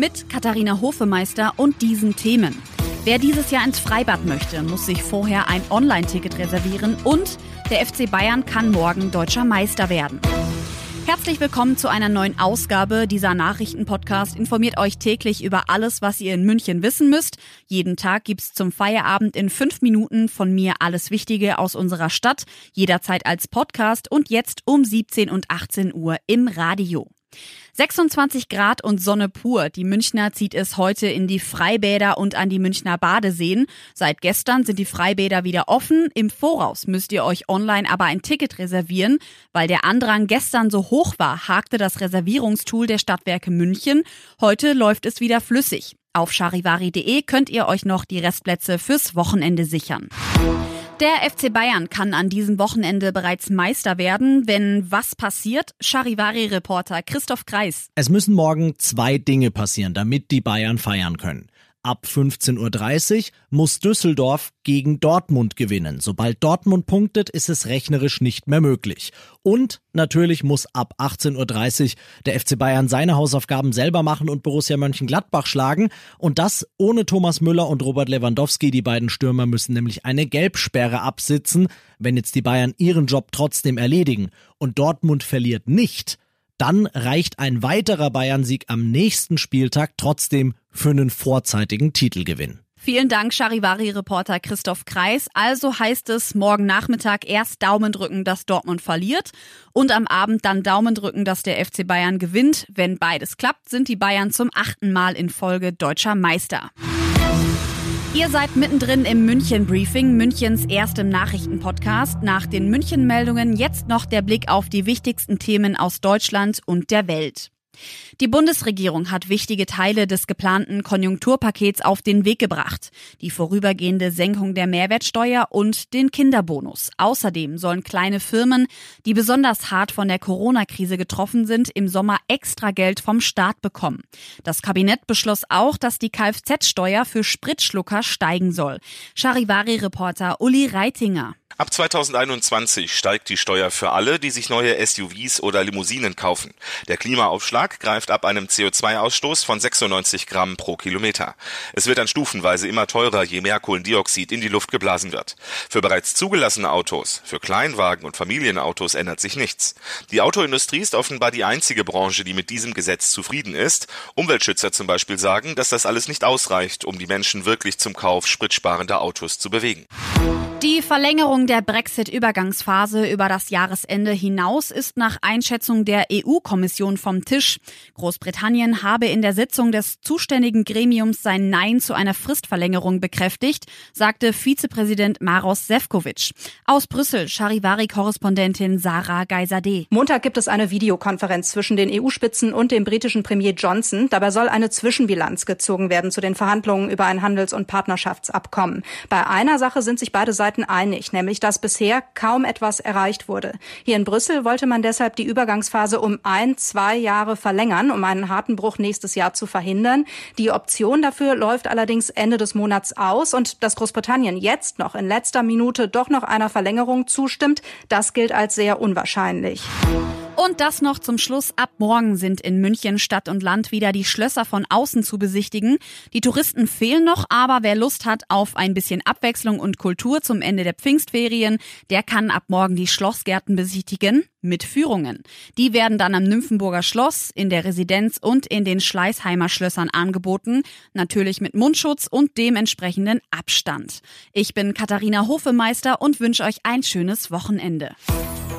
Mit Katharina Hofemeister und diesen Themen. Wer dieses Jahr ins Freibad möchte, muss sich vorher ein Online-Ticket reservieren und der FC Bayern kann morgen deutscher Meister werden. Herzlich willkommen zu einer neuen Ausgabe dieser Nachrichtenpodcast. Informiert euch täglich über alles, was ihr in München wissen müsst. Jeden Tag gibt's zum Feierabend in fünf Minuten von mir alles Wichtige aus unserer Stadt. Jederzeit als Podcast und jetzt um 17 und 18 Uhr im Radio. 26 Grad und Sonne pur. Die Münchner zieht es heute in die Freibäder und an die Münchner Badeseen. Seit gestern sind die Freibäder wieder offen. Im Voraus müsst ihr euch online aber ein Ticket reservieren. Weil der Andrang gestern so hoch war, hakte das Reservierungstool der Stadtwerke München. Heute läuft es wieder flüssig. Auf charivari.de könnt ihr euch noch die Restplätze fürs Wochenende sichern. Der FC Bayern kann an diesem Wochenende bereits Meister werden, wenn was passiert? Charivari-Reporter Christoph Kreis. Es müssen morgen zwei Dinge passieren, damit die Bayern feiern können. Ab 15.30 Uhr muss Düsseldorf gegen Dortmund gewinnen. Sobald Dortmund punktet, ist es rechnerisch nicht mehr möglich. Und natürlich muss ab 18.30 Uhr der FC Bayern seine Hausaufgaben selber machen und Borussia Mönchengladbach schlagen. Und das ohne Thomas Müller und Robert Lewandowski. Die beiden Stürmer müssen nämlich eine Gelbsperre absitzen, wenn jetzt die Bayern ihren Job trotzdem erledigen. Und Dortmund verliert nicht dann reicht ein weiterer Bayern-Sieg am nächsten Spieltag trotzdem für einen vorzeitigen Titelgewinn. Vielen Dank, Charivari-Reporter Christoph Kreis. Also heißt es morgen Nachmittag erst Daumen drücken, dass Dortmund verliert und am Abend dann Daumen drücken, dass der FC Bayern gewinnt. Wenn beides klappt, sind die Bayern zum achten Mal in Folge deutscher Meister. Ihr seid mittendrin im München Briefing, Münchens erstem Nachrichtenpodcast. Nach den München Meldungen jetzt noch der Blick auf die wichtigsten Themen aus Deutschland und der Welt. Die Bundesregierung hat wichtige Teile des geplanten Konjunkturpakets auf den Weg gebracht. Die vorübergehende Senkung der Mehrwertsteuer und den Kinderbonus. Außerdem sollen kleine Firmen, die besonders hart von der Corona-Krise getroffen sind, im Sommer extra Geld vom Staat bekommen. Das Kabinett beschloss auch, dass die Kfz-Steuer für Spritschlucker steigen soll. Charivari-Reporter Uli Reitinger. Ab 2021 steigt die Steuer für alle, die sich neue SUVs oder Limousinen kaufen. Der Klimaaufschlag greift ab einem CO2-Ausstoß von 96 Gramm pro Kilometer. Es wird dann stufenweise immer teurer, je mehr Kohlendioxid in die Luft geblasen wird. Für bereits zugelassene Autos, für Kleinwagen und Familienautos ändert sich nichts. Die Autoindustrie ist offenbar die einzige Branche, die mit diesem Gesetz zufrieden ist. Umweltschützer zum Beispiel sagen, dass das alles nicht ausreicht, um die Menschen wirklich zum Kauf spritsparender Autos zu bewegen. Die Verlängerung der Brexit-Übergangsphase über das Jahresende hinaus ist nach Einschätzung der EU-Kommission vom Tisch. Großbritannien habe in der Sitzung des zuständigen Gremiums sein Nein zu einer Fristverlängerung bekräftigt, sagte Vizepräsident Maros Sefcovic. Aus Brüssel, Charivari-Korrespondentin Sarah Geiserde. Montag gibt es eine Videokonferenz zwischen den EU-Spitzen und dem britischen Premier Johnson. Dabei soll eine Zwischenbilanz gezogen werden zu den Verhandlungen über ein Handels- und Partnerschaftsabkommen. Bei einer Sache sind sich beide Seiten Seiten einig, nämlich dass bisher kaum etwas erreicht wurde. Hier in Brüssel wollte man deshalb die Übergangsphase um ein, zwei Jahre verlängern, um einen harten Bruch nächstes Jahr zu verhindern. Die Option dafür läuft allerdings Ende des Monats aus und dass Großbritannien jetzt noch in letzter Minute doch noch einer Verlängerung zustimmt, das gilt als sehr unwahrscheinlich. Und das noch zum Schluss. Ab morgen sind in München Stadt und Land wieder die Schlösser von außen zu besichtigen. Die Touristen fehlen noch, aber wer Lust hat auf ein bisschen Abwechslung und Kultur zum Ende der Pfingstferien, der kann ab morgen die Schlossgärten besichtigen mit Führungen. Die werden dann am Nymphenburger Schloss, in der Residenz und in den Schleißheimer Schlössern angeboten. Natürlich mit Mundschutz und dementsprechenden Abstand. Ich bin Katharina Hofemeister und wünsche euch ein schönes Wochenende.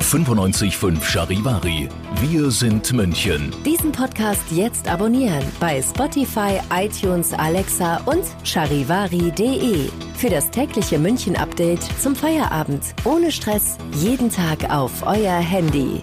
95.5 Charivari. Wir sind München. Diesen Podcast jetzt abonnieren bei Spotify, iTunes, Alexa und charivari.de. Für das tägliche München-Update zum Feierabend. Ohne Stress. Jeden Tag auf euer Handy.